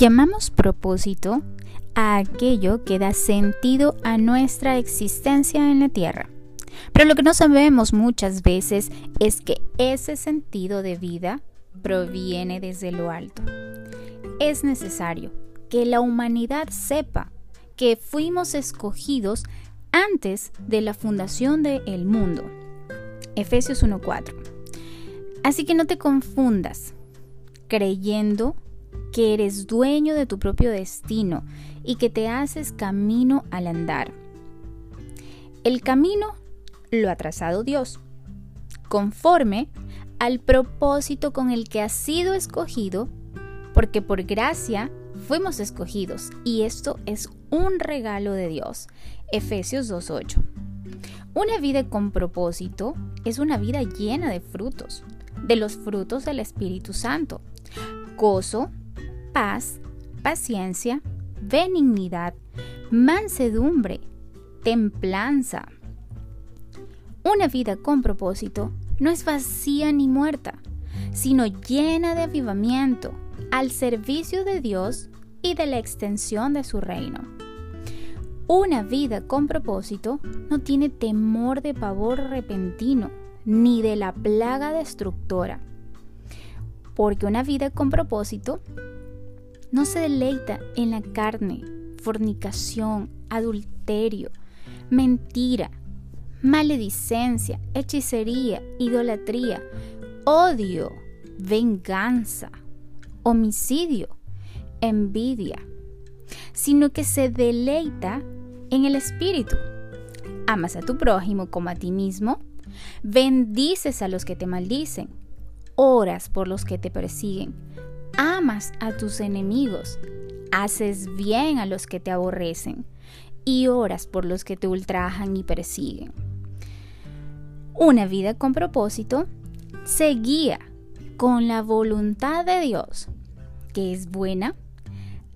Llamamos propósito a aquello que da sentido a nuestra existencia en la tierra. Pero lo que no sabemos muchas veces es que ese sentido de vida proviene desde lo alto. Es necesario que la humanidad sepa que fuimos escogidos antes de la fundación del mundo. Efesios 1.4. Así que no te confundas creyendo que eres dueño de tu propio destino y que te haces camino al andar. El camino lo ha trazado Dios, conforme al propósito con el que has sido escogido, porque por gracia fuimos escogidos y esto es un regalo de Dios. Efesios 2.8. Una vida con propósito es una vida llena de frutos, de los frutos del Espíritu Santo. Gozo, paz, paciencia, benignidad, mansedumbre, templanza. Una vida con propósito no es vacía ni muerta, sino llena de avivamiento al servicio de Dios y de la extensión de su reino. Una vida con propósito no tiene temor de pavor repentino, ni de la plaga destructora. Porque una vida con propósito no se deleita en la carne, fornicación, adulterio, mentira, maledicencia, hechicería, idolatría, odio, venganza, homicidio, envidia, sino que se deleita en el Espíritu. Amas a tu prójimo como a ti mismo, bendices a los que te maldicen, oras por los que te persiguen, amas a tus enemigos, haces bien a los que te aborrecen y oras por los que te ultrajan y persiguen. Una vida con propósito se guía con la voluntad de Dios, que es buena,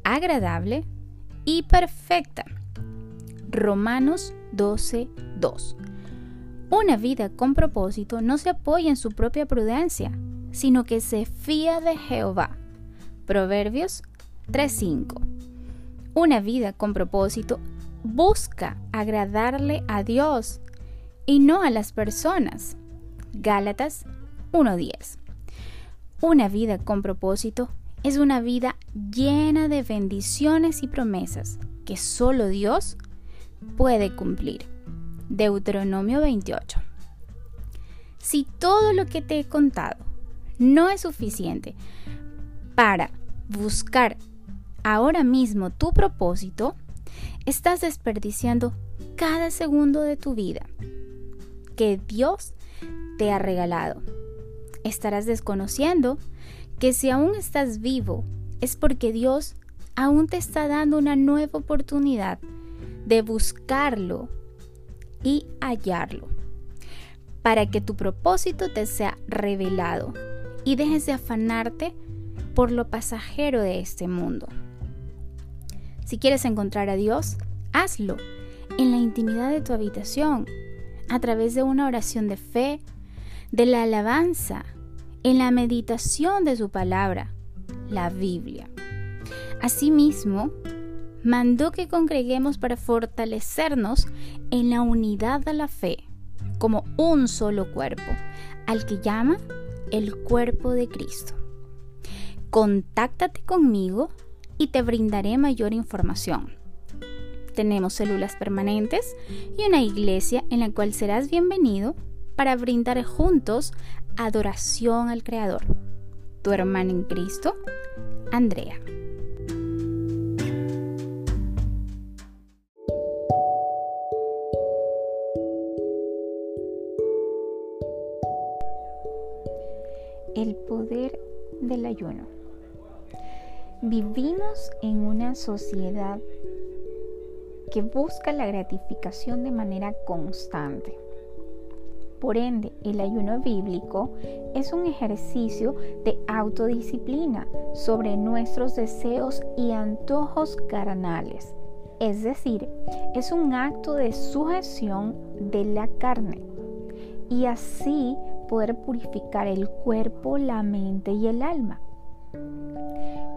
agradable y perfecta. Romanos 12, 2. Una vida con propósito no se apoya en su propia prudencia, sino que se fía de Jehová Proverbios 3.5. Una vida con propósito busca agradarle a Dios y no a las personas. Gálatas 1.10. Una vida con propósito es una vida llena de bendiciones y promesas que solo Dios puede cumplir. Deuteronomio 28. Si todo lo que te he contado no es suficiente para buscar ahora mismo tu propósito, estás desperdiciando cada segundo de tu vida que Dios te ha regalado. Estarás desconociendo que si aún estás vivo es porque Dios aún te está dando una nueva oportunidad de buscarlo y hallarlo para que tu propósito te sea revelado y dejes de afanarte por lo pasajero de este mundo. Si quieres encontrar a Dios, hazlo en la intimidad de tu habitación, a través de una oración de fe, de la alabanza, en la meditación de su palabra, la Biblia. Asimismo, mandó que congreguemos para fortalecernos en la unidad de la fe, como un solo cuerpo, al que llama el cuerpo de Cristo contáctate conmigo y te brindaré mayor información. Tenemos células permanentes y una iglesia en la cual serás bienvenido para brindar juntos adoración al Creador. Tu hermana en Cristo, Andrea. El poder del ayuno. Vivimos en una sociedad que busca la gratificación de manera constante. Por ende, el ayuno bíblico es un ejercicio de autodisciplina sobre nuestros deseos y antojos carnales. Es decir, es un acto de sujeción de la carne y así poder purificar el cuerpo, la mente y el alma.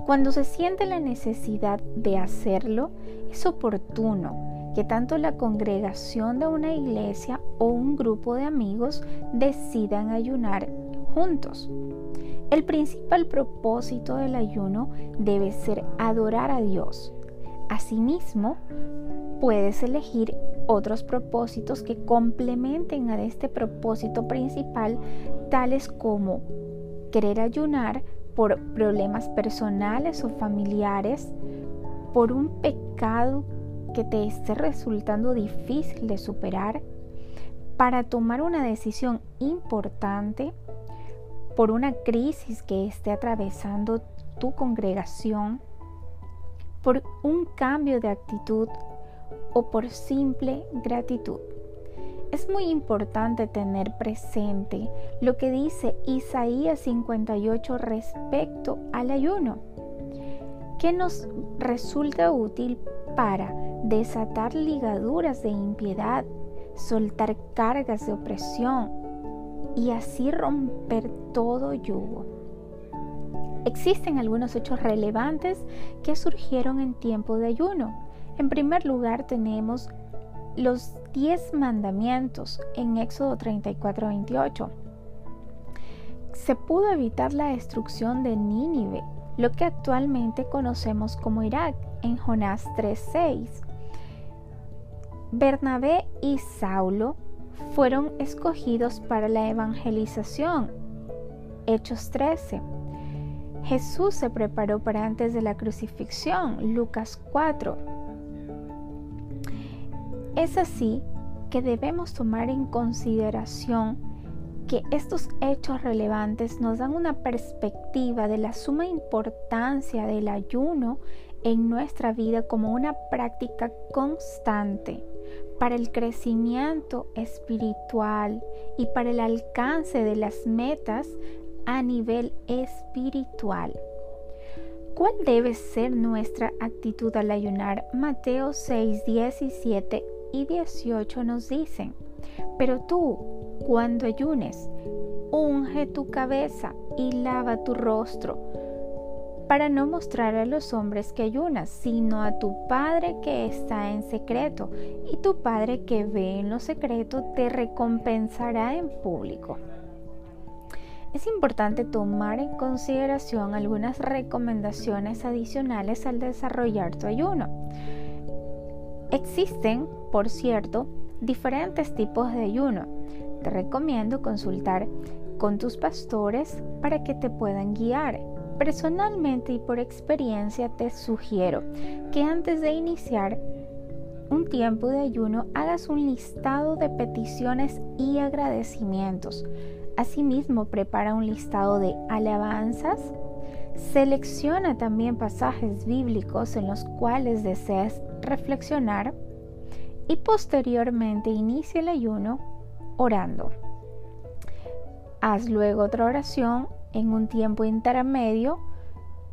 Cuando se siente la necesidad de hacerlo, es oportuno que tanto la congregación de una iglesia o un grupo de amigos decidan ayunar juntos. El principal propósito del ayuno debe ser adorar a Dios. Asimismo, puedes elegir otros propósitos que complementen a este propósito principal, tales como querer ayunar por problemas personales o familiares, por un pecado que te esté resultando difícil de superar, para tomar una decisión importante, por una crisis que esté atravesando tu congregación, por un cambio de actitud o por simple gratitud. Es muy importante tener presente lo que dice Isaías 58 respecto al ayuno, que nos resulta útil para desatar ligaduras de impiedad, soltar cargas de opresión y así romper todo yugo. Existen algunos hechos relevantes que surgieron en tiempo de ayuno. En primer lugar tenemos los diez mandamientos en Éxodo 34, 28. Se pudo evitar la destrucción de Nínive, lo que actualmente conocemos como Irak, en Jonás 3:6. Bernabé y Saulo fueron escogidos para la evangelización. Hechos 13. Jesús se preparó para antes de la crucifixión. Lucas 4. Es así que debemos tomar en consideración que estos hechos relevantes nos dan una perspectiva de la suma importancia del ayuno en nuestra vida como una práctica constante para el crecimiento espiritual y para el alcance de las metas a nivel espiritual. ¿Cuál debe ser nuestra actitud al ayunar? Mateo 6, 17 y 18 nos dicen, pero tú, cuando ayunes, unge tu cabeza y lava tu rostro, para no mostrar a los hombres que ayunas, sino a tu Padre que está en secreto, y tu Padre que ve en lo secreto te recompensará en público. Es importante tomar en consideración algunas recomendaciones adicionales al desarrollar tu ayuno. Existen, por cierto, diferentes tipos de ayuno. Te recomiendo consultar con tus pastores para que te puedan guiar. Personalmente y por experiencia te sugiero que antes de iniciar un tiempo de ayuno hagas un listado de peticiones y agradecimientos. Asimismo, prepara un listado de alabanzas. Selecciona también pasajes bíblicos en los cuales deseas reflexionar y posteriormente inicia el ayuno orando. Haz luego otra oración en un tiempo intermedio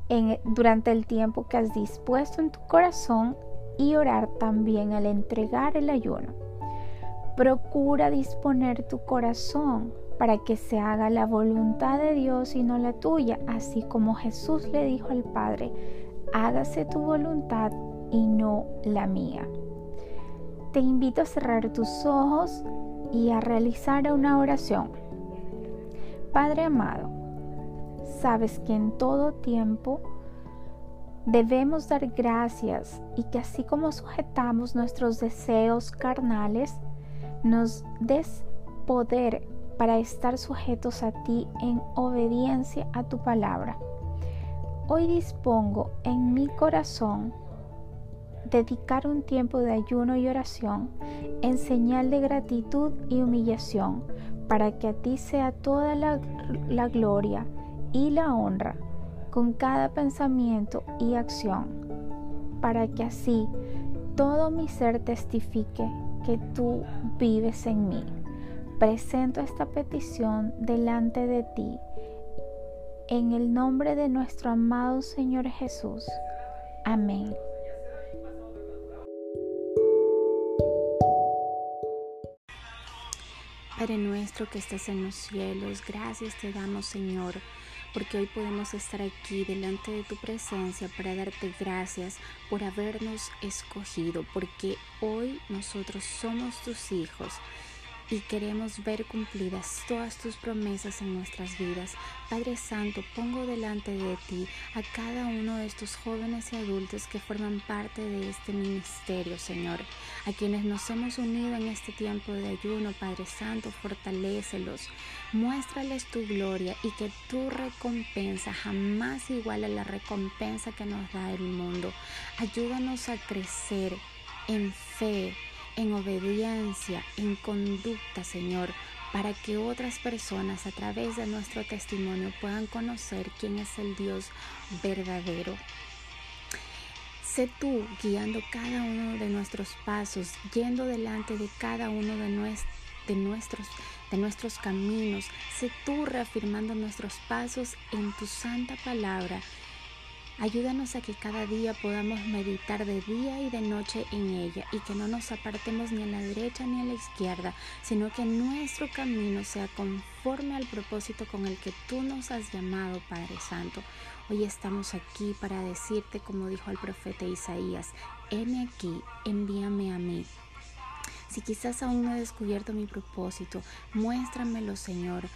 en, durante el tiempo que has dispuesto en tu corazón y orar también al entregar el ayuno. Procura disponer tu corazón para que se haga la voluntad de Dios y no la tuya, así como Jesús le dijo al Padre, hágase tu voluntad y no la mía. Te invito a cerrar tus ojos y a realizar una oración. Padre amado, sabes que en todo tiempo debemos dar gracias y que así como sujetamos nuestros deseos carnales, nos des poder para estar sujetos a ti en obediencia a tu palabra. Hoy dispongo en mi corazón dedicar un tiempo de ayuno y oración en señal de gratitud y humillación, para que a ti sea toda la, gloria y la honra con cada pensamiento y acción, para que así todo mi ser testifique que tú vives en mí. Presento esta petición delante de ti en el nombre de nuestro amado Señor Jesús. Amén. Padre nuestro que estás en los cielos, gracias te damos Señor porque hoy podemos estar aquí delante de tu presencia para darte gracias por habernos escogido, porque hoy nosotros somos tus hijos y queremos ver cumplidas todas tus promesas en nuestras vidas. Padre Santo, pongo delante de ti a cada uno de estos jóvenes y adultos que forman parte de este ministerio, Señor, a quienes nos hemos unido en este tiempo de ayuno, Padre Santo, fortalécelos, muéstrales tu gloria y que tu recompensa jamás iguale a la recompensa que nos da el mundo. Ayúdanos a crecer en fe en obediencia, en conducta, Señor, para que otras personas a través de nuestro testimonio puedan conocer quién es el Dios verdadero. Sé tú guiando cada uno de nuestros pasos, yendo delante de cada uno de, nuestros, de nuestros caminos. Sé tú reafirmando nuestros pasos en tu santa palabra Ayúdanos a que cada día podamos meditar de día y de noche en ella y que no nos apartemos ni a la derecha ni a la izquierda, sino que nuestro camino sea conforme al propósito con el que tú nos has llamado, Padre Santo. Hoy estamos aquí para decirte, como dijo el profeta Isaías, heme aquí, envíame a mí. Si quizás aún no he descubierto mi propósito, muéstramelo, Señor.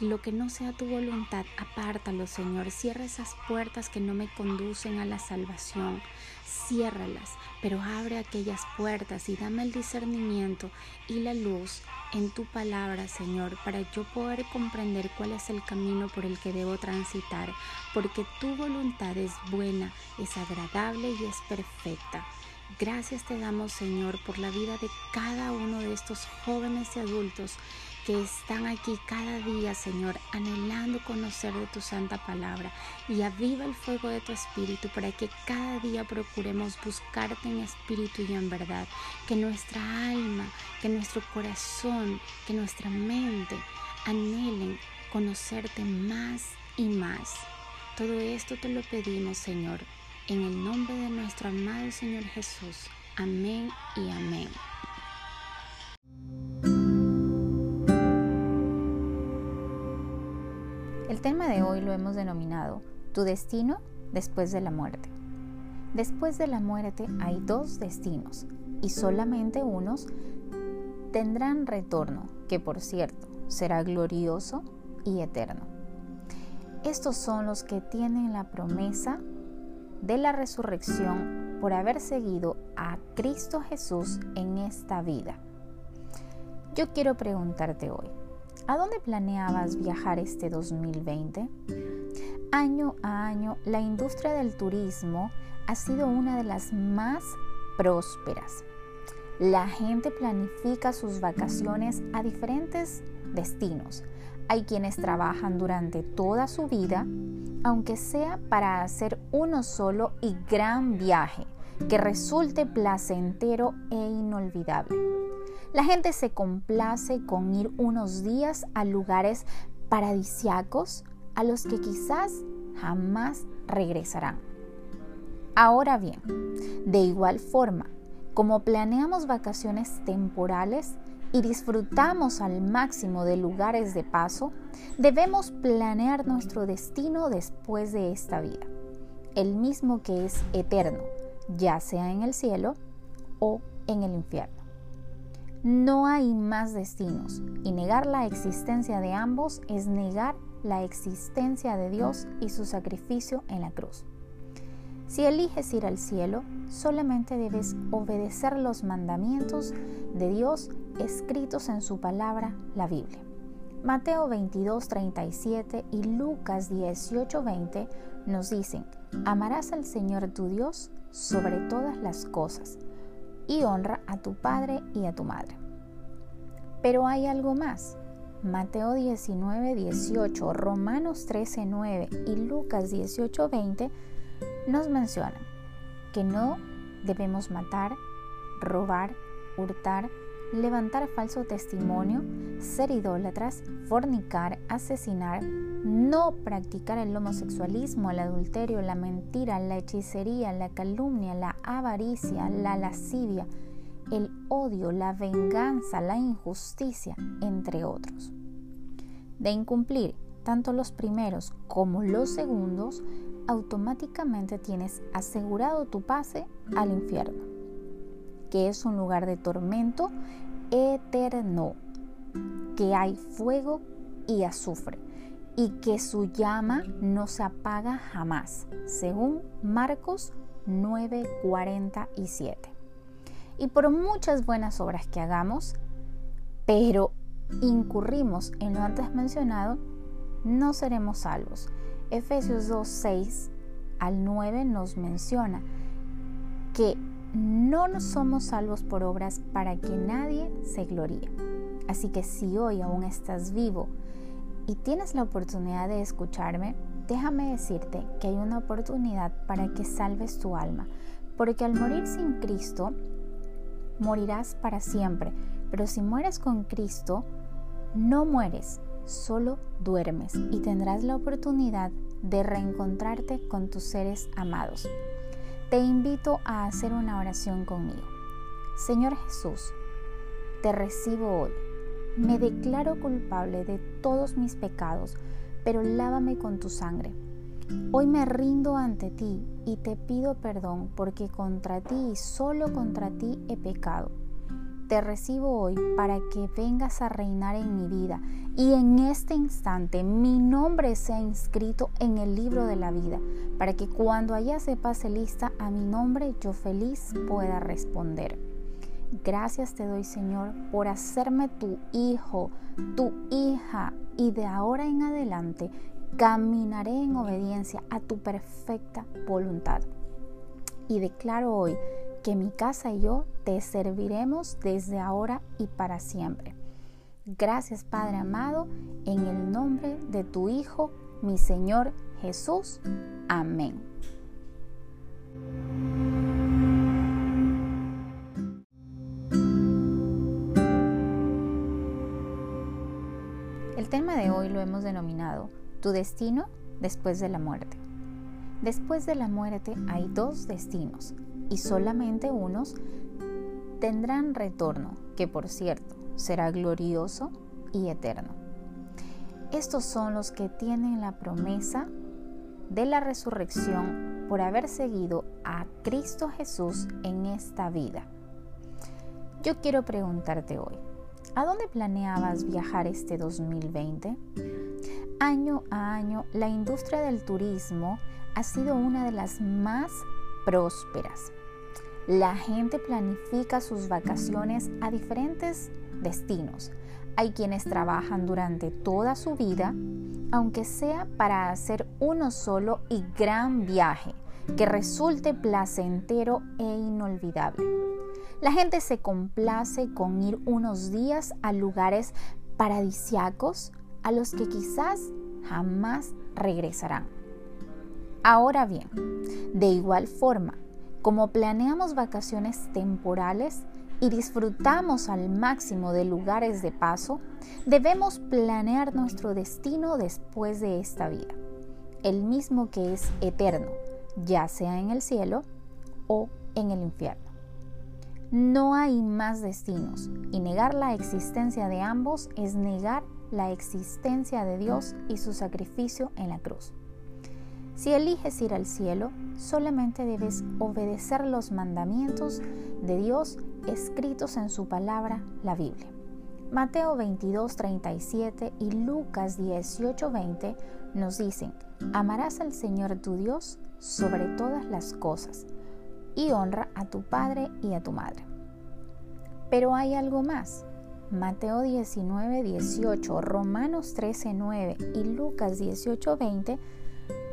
Lo que no sea tu voluntad, apártalo, Señor. Cierra esas puertas que no me conducen a la salvación. Ciérralas, pero abre aquellas puertas y dame el discernimiento y la luz en tu palabra, Señor, para yo poder comprender cuál es el camino por el que debo transitar, porque tu voluntad es buena, es agradable y es perfecta. Gracias te damos, Señor, por la vida de cada uno de estos jóvenes y adultos que están aquí cada día, Señor, anhelando conocer de tu santa palabra y aviva el fuego de tu espíritu para que cada día procuremos buscarte en espíritu y en verdad, que nuestra alma, que nuestro corazón, que nuestra mente anhelen conocerte más y más. Todo esto te lo pedimos, Señor, en el nombre de nuestro amado Señor Jesús. Amén y amén. El tema de hoy lo hemos denominado Tu destino después de la muerte. Después de la muerte hay dos destinos y solamente unos tendrán retorno, que por cierto será glorioso y eterno. Estos son los que tienen la promesa de la resurrección por haber seguido a Cristo Jesús en esta vida. Yo quiero preguntarte hoy, ¿a dónde planeabas viajar este 2020? Año a año, la industria del turismo ha sido una de las más prósperas. La gente planifica sus vacaciones a diferentes destinos. Hay quienes trabajan durante toda su vida aunque sea para hacer uno solo y gran viaje que resulte placentero e inolvidable. La gente se complace con ir unos días a lugares paradisiacos a los que quizás jamás regresarán. Ahora bien, de igual forma, como planeamos vacaciones temporales, y disfrutamos al máximo de lugares de paso, debemos planear nuestro destino después de esta vida, el mismo que es eterno, ya sea en el cielo o en el infierno. No hay más destinos y negar la existencia de ambos es negar la existencia de Dios y su sacrificio en la cruz. Si eliges ir al cielo, solamente debes obedecer los mandamientos de Dios escritos en su palabra, la Biblia. Mateo 22, 37 y Lucas 18, 20 nos dicen, amarás al Señor tu Dios sobre todas las cosas y honra a tu padre y a tu madre. Pero hay algo más. Mateo 19, 18, Romanos 13, 9 y Lucas 18, 20 nos mencionan que no debemos matar, robar, hurtar, levantar falso testimonio, ser idólatras, fornicar, asesinar, no practicar el homosexualismo, el adulterio, la mentira, la hechicería, la calumnia, la avaricia, la lascivia, el odio, la venganza, la injusticia, entre otros. De incumplir tanto los primeros como los segundos, automáticamente tienes asegurado tu pase al infierno, que es un lugar de tormento eterno, que hay fuego y azufre y que su llama no se apaga jamás, según Marcos 9:47. Y por muchas buenas obras que hagamos, pero incurrimos en lo antes mencionado, no seremos salvos. Efesios 2, 6 al 9 nos menciona que no somos salvos por obras para que nadie se gloríe. Así que si hoy aún estás vivo y tienes la oportunidad de escucharme, déjame decirte que hay una oportunidad para que salves tu alma, porque al morir sin Cristo, morirás para siempre, pero si mueres con Cristo, no mueres, solo duermes y tendrás la oportunidad de reencontrarte con tus seres amados. Te invito a hacer una oración conmigo. Señor Jesús, te recibo hoy. Me declaro culpable de todos mis pecados, pero lávame con tu sangre. Hoy me rindo ante ti y te pido perdón porque contra ti y solo contra ti he pecado te recibo hoy para que vengas a reinar en mi vida y en este instante mi nombre sea inscrito en el libro de la vida, para que cuando allá se pase lista a mi nombre yo feliz pueda responder. Gracias te doy Señor por hacerme tu hijo, tu hija y de ahora en adelante caminaré en obediencia a tu perfecta voluntad. Y declaro hoy que mi casa y yo te serviremos desde ahora y para siempre. Gracias Padre amado, en el nombre de tu Hijo, mi Señor Jesús. Amén. El tema de hoy lo hemos denominado Tu destino después de la muerte. Después de la muerte hay dos destinos, y solamente unos tendrán retorno, que por cierto será glorioso y eterno. Estos son los que tienen la promesa de la resurrección por haber seguido a Cristo Jesús en esta vida. Yo quiero preguntarte hoy, ¿a dónde planeabas viajar este 2020? Año a año, la industria del turismo ha sido una de las más prósperas. La gente planifica sus vacaciones a diferentes destinos. Hay quienes trabajan durante toda su vida, aunque sea para hacer uno solo y gran viaje que resulte placentero e inolvidable. La gente se complace con ir unos días a lugares paradisiacos a los que quizás jamás regresarán. Ahora bien, de igual forma, como planeamos vacaciones temporales y disfrutamos al máximo de lugares de paso, debemos planear nuestro destino después de esta vida, el mismo que es eterno, ya sea en el cielo o en el infierno. No hay más destinos y negar la existencia de ambos es negar la existencia de Dios y su sacrificio en la cruz. Si eliges ir al cielo, solamente debes obedecer los mandamientos de Dios escritos en su palabra, la Biblia. Mateo 22, 37 y Lucas 18, 20 nos dicen, amarás al Señor tu Dios sobre todas las cosas y honra a tu Padre y a tu Madre. Pero hay algo más. Mateo 19, 18, Romanos 13, 9 y Lucas 18, 20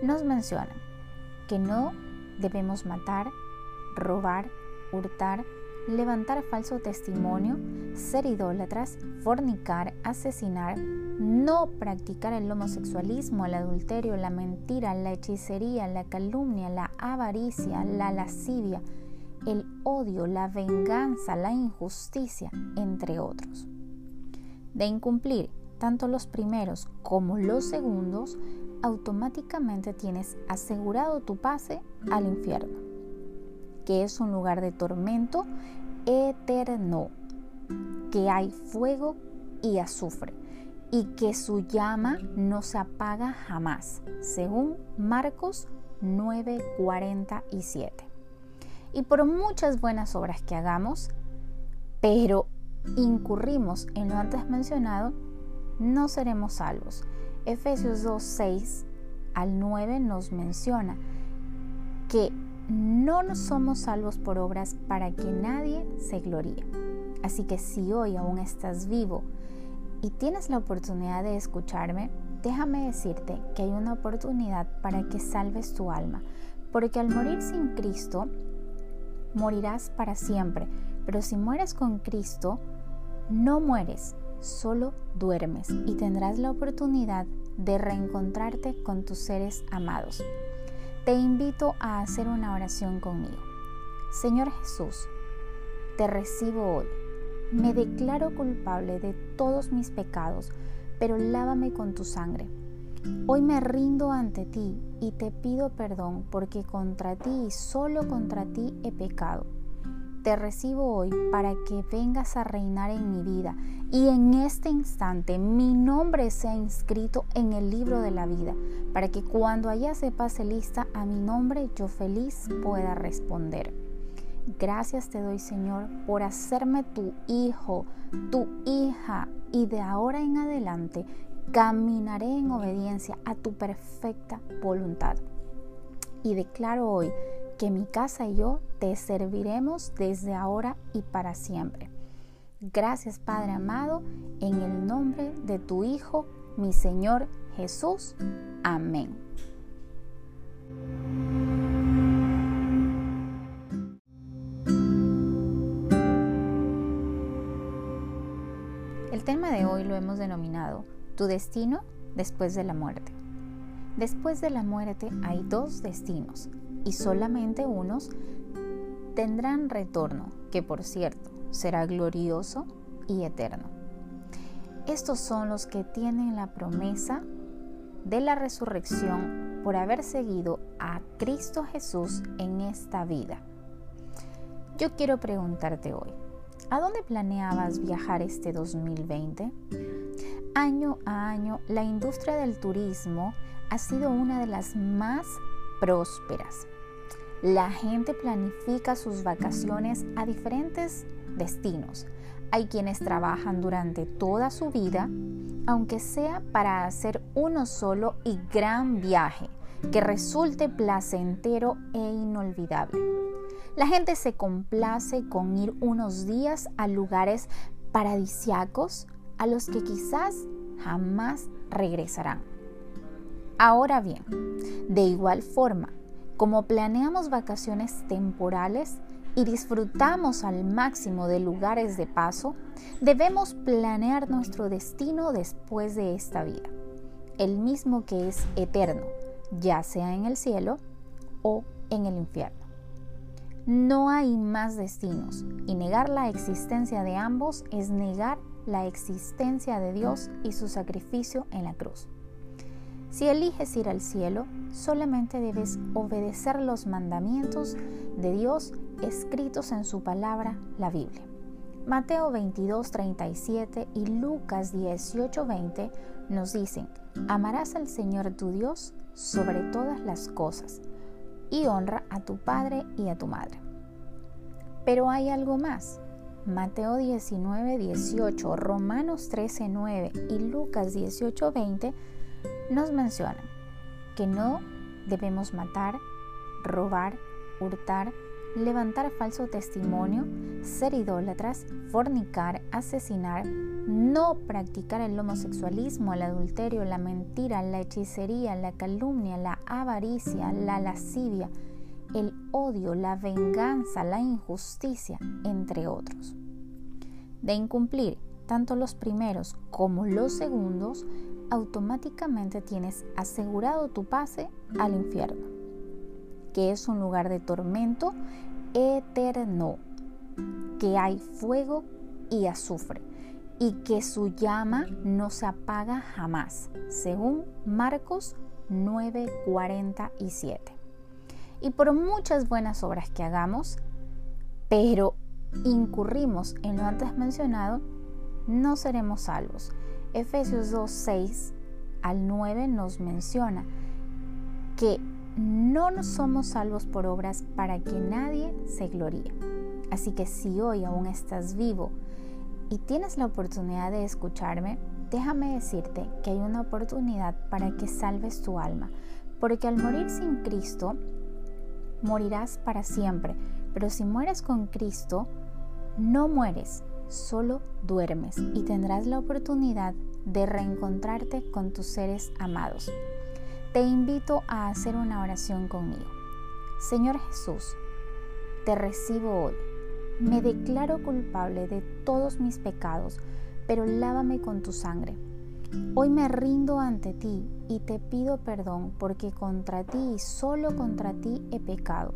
nos menciona que no debemos matar, robar, hurtar, levantar falso testimonio, ser idólatras, fornicar, asesinar, no practicar el homosexualismo, el adulterio, la mentira, la hechicería, la calumnia, la avaricia, la lascivia, el odio, la venganza, la injusticia, entre otros. De incumplir tanto los primeros como los segundos, automáticamente tienes asegurado tu pase al infierno, que es un lugar de tormento eterno, que hay fuego y azufre, y que su llama no se apaga jamás, según Marcos 9:47. Y por muchas buenas obras que hagamos, pero incurrimos en lo antes mencionado, no seremos salvos. Efesios 2:6 al 9 nos menciona que no somos salvos por obras para que nadie se gloríe. Así que si hoy aún estás vivo y tienes la oportunidad de escucharme, déjame decirte que hay una oportunidad para que salves tu alma, porque al morir sin Cristo, morirás para siempre, pero si mueres con Cristo, no mueres, solo duermes y tendrás la oportunidad de reencontrarte con tus seres amados. Te invito a hacer una oración conmigo. Señor Jesús, te recibo hoy me declaro culpable de todos mis pecados, pero lávame con tu sangre. Hoy me rindo ante ti y te pido perdón porque contra ti y solo contra ti he pecado. Te recibo hoy para que vengas a reinar en mi vida y en este instante mi nombre sea inscrito en el libro de la vida, para que cuando allá se pase lista a mi nombre yo feliz pueda responder. Gracias te doy, Señor, por hacerme tu hijo, tu hija, y de ahora en adelante caminaré en obediencia a tu perfecta voluntad. Y declaro hoy que mi casa y yo te serviremos desde ahora y para siempre. Gracias Padre amado, en el nombre de tu Hijo, mi Señor Jesús. Amén. El tema de hoy lo hemos denominado Tu destino después de la muerte. Después de la muerte hay dos destinos y solamente unos tendrán retorno, que por cierto será glorioso y eterno. Estos son los que tienen la promesa de la resurrección por haber seguido a Cristo Jesús en esta vida. Yo quiero preguntarte hoy, ¿A dónde planeabas viajar este 2020? Año a año, la industria del turismo ha sido una de las más prósperas. La gente planifica sus vacaciones a diferentes destinos. Hay quienes trabajan durante toda su vida, aunque sea para hacer uno solo y gran viaje que resulte placentero e inolvidable. La gente se complace con ir unos días a lugares paradisiacos a los que quizás jamás regresarán. Ahora bien, de igual forma, como planeamos vacaciones temporales y disfrutamos al máximo de lugares de paso, debemos planear nuestro destino después de esta vida, el mismo que es eterno, ya sea en el cielo o en el infierno. No hay más destinos y negar la existencia de ambos es negar la existencia de Dios y su sacrificio en la cruz. Si eliges ir al cielo, solamente debes obedecer los mandamientos de Dios escritos en su palabra, la Biblia. Mateo 22, 37 y Lucas 18, 20 nos dicen, amarás al Señor tu Dios sobre todas las cosas y honra a tu padre y a tu madre. Pero hay algo más. Mateo 19, 18, Romanos 13, 9 y Lucas 18, 20 nos mencionan que no debemos matar, robar, hurtar, levantar falso testimonio, ser idólatras, fornicar, asesinar, no practicar el homosexualismo, el adulterio, la mentira, la hechicería, la calumnia, la avaricia, la lascivia, el odio, la venganza, la injusticia, entre otros. De incumplir tanto los primeros como los segundos, automáticamente tienes asegurado tu pase al infierno que es un lugar de tormento eterno, que hay fuego y azufre y que su llama no se apaga jamás, según Marcos 9:47. Y por muchas buenas obras que hagamos, pero incurrimos en lo antes mencionado, no seremos salvos. Efesios 2, 6 al 9 nos menciona que no somos salvos por obras para que nadie se gloríe. Así que si hoy aún estás vivo y tienes la oportunidad de escucharme, déjame decirte que hay una oportunidad para que salves tu alma, porque al morir sin Cristo, morirás para siempre, pero si mueres con Cristo, no mueres, solo duermes y tendrás la oportunidad de reencontrarte con tus seres amados. Te invito a hacer una oración conmigo. Señor Jesús, te recibo hoy. Me declaro culpable de todos mis pecados, pero lávame con tu sangre. Hoy me rindo ante ti y te pido perdón porque contra ti y solo contra ti he pecado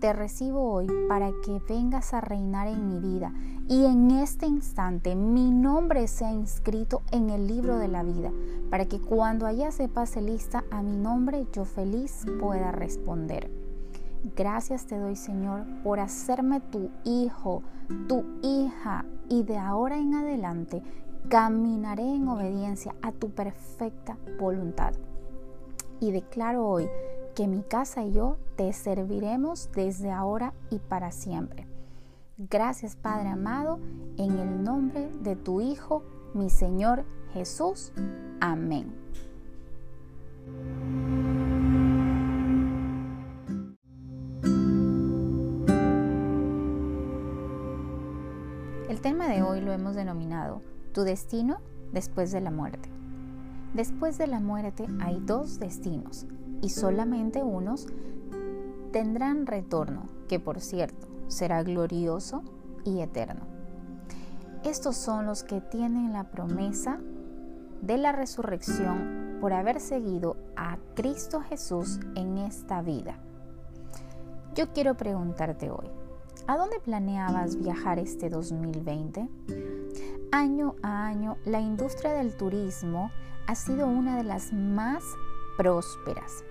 te recibo hoy para que vengas a reinar en mi vida y en este instante mi nombre sea inscrito en el libro de la vida, para que cuando allá se pase lista a mi nombre yo feliz pueda responder. Gracias te doy Señor por hacerme tu hijo, tu hija y de ahora en adelante caminaré en obediencia a tu perfecta voluntad. Y declaro hoy que mi casa y yo te serviremos desde ahora y para siempre. Gracias Padre amado, en el nombre de tu Hijo, mi Señor Jesús. Amén. El tema de hoy lo hemos denominado Tu destino después de la muerte. Después de la muerte hay dos destinos, y solamente unos tendrán retorno, que por cierto será glorioso y eterno. Estos son los que tienen la promesa de la resurrección por haber seguido a Cristo Jesús en esta vida. Yo quiero preguntarte hoy, ¿a dónde planeabas viajar este 2020? Año a año, la industria del turismo ha sido una de las más prósperas.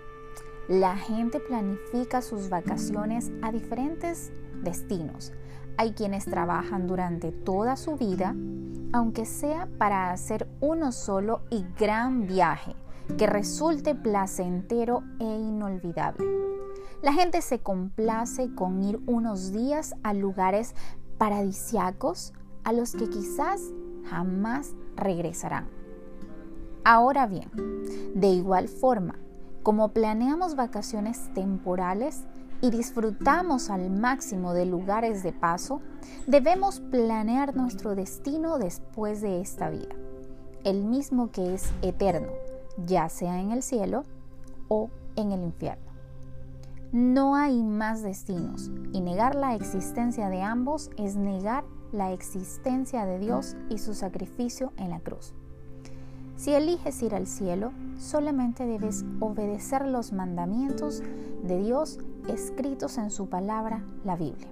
La gente planifica sus vacaciones a diferentes destinos. Hay quienes trabajan durante toda su vida, aunque sea para hacer uno solo y gran viaje que resulte placentero e inolvidable. La gente se complace con ir unos días a lugares paradisiacos a los que quizás jamás regresarán. Ahora bien, de igual forma, como planeamos vacaciones temporales y disfrutamos al máximo de lugares de paso, debemos planear nuestro destino después de esta vida, el mismo que es eterno, ya sea en el cielo o en el infierno. No hay más destinos y negar la existencia de ambos es negar la existencia de Dios y su sacrificio en la cruz. Si eliges ir al cielo, solamente debes obedecer los mandamientos de Dios escritos en su palabra, la Biblia.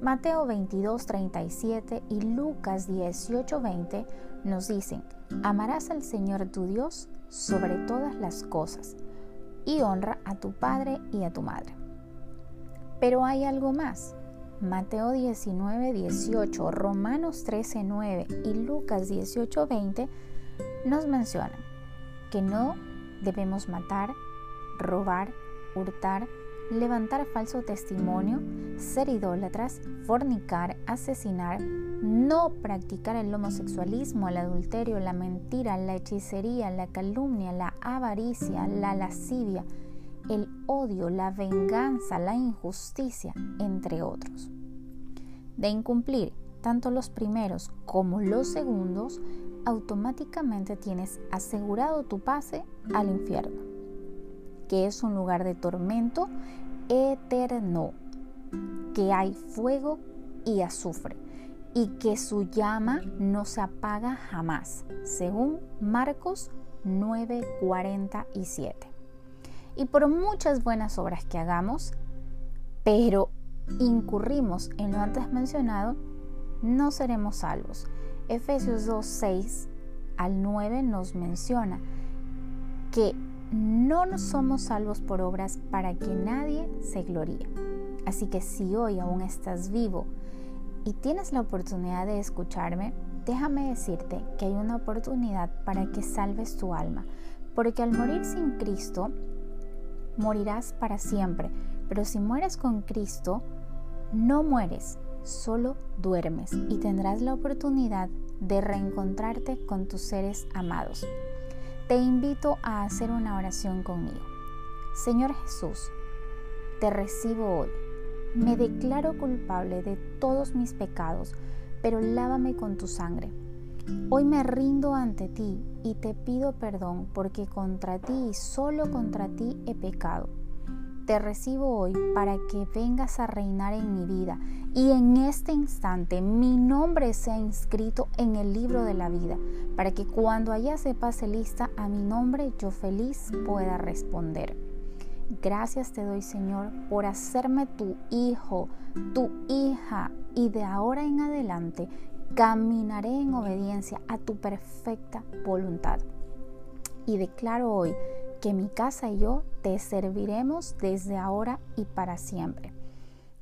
Mateo 22, 37 y Lucas 18, 20 nos dicen, amarás al Señor tu Dios sobre todas las cosas y honra a tu Padre y a tu Madre. Pero hay algo más. Mateo 19, 18, Romanos 13, 9 y Lucas 18, 20 nos mencionan que no debemos matar, robar, hurtar, levantar falso testimonio, ser idólatras, fornicar, asesinar, no practicar el homosexualismo, el adulterio, la mentira, la hechicería, la calumnia, la avaricia, la lascivia, el odio, la venganza, la injusticia, entre otros. De incumplir tanto los primeros como los segundos, automáticamente tienes asegurado tu pase al infierno, que es un lugar de tormento eterno, que hay fuego y azufre y que su llama no se apaga jamás, según Marcos 9:47. Y por muchas buenas obras que hagamos, pero incurrimos en lo antes mencionado, no seremos salvos. Efesios 2, 6 al 9 nos menciona que no somos salvos por obras para que nadie se gloríe. Así que si hoy aún estás vivo y tienes la oportunidad de escucharme, déjame decirte que hay una oportunidad para que salves tu alma, porque al morir sin Cristo, morirás para siempre, pero si mueres con Cristo, no mueres, solo duermes y tendrás la oportunidad de reencontrarte con tus seres amados. Te invito a hacer una oración conmigo. Señor Jesús, te recibo hoy. Me declaro culpable de todos mis pecados, pero lávame con tu sangre. Hoy me rindo ante ti y te pido perdón porque contra ti y solo contra ti he pecado. Te recibo hoy para que vengas a reinar en mi vida y en este instante mi nombre sea inscrito en el libro de la vida, para que cuando allá se pase lista a mi nombre yo feliz pueda responder. Gracias te doy Señor por hacerme tu hijo, tu hija y de ahora en adelante caminaré en obediencia a tu perfecta voluntad. Y declaro hoy que mi casa y yo te serviremos desde ahora y para siempre.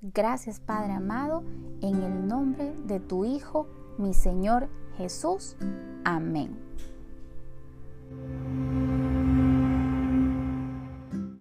Gracias Padre amado, en el nombre de tu Hijo, mi Señor Jesús. Amén.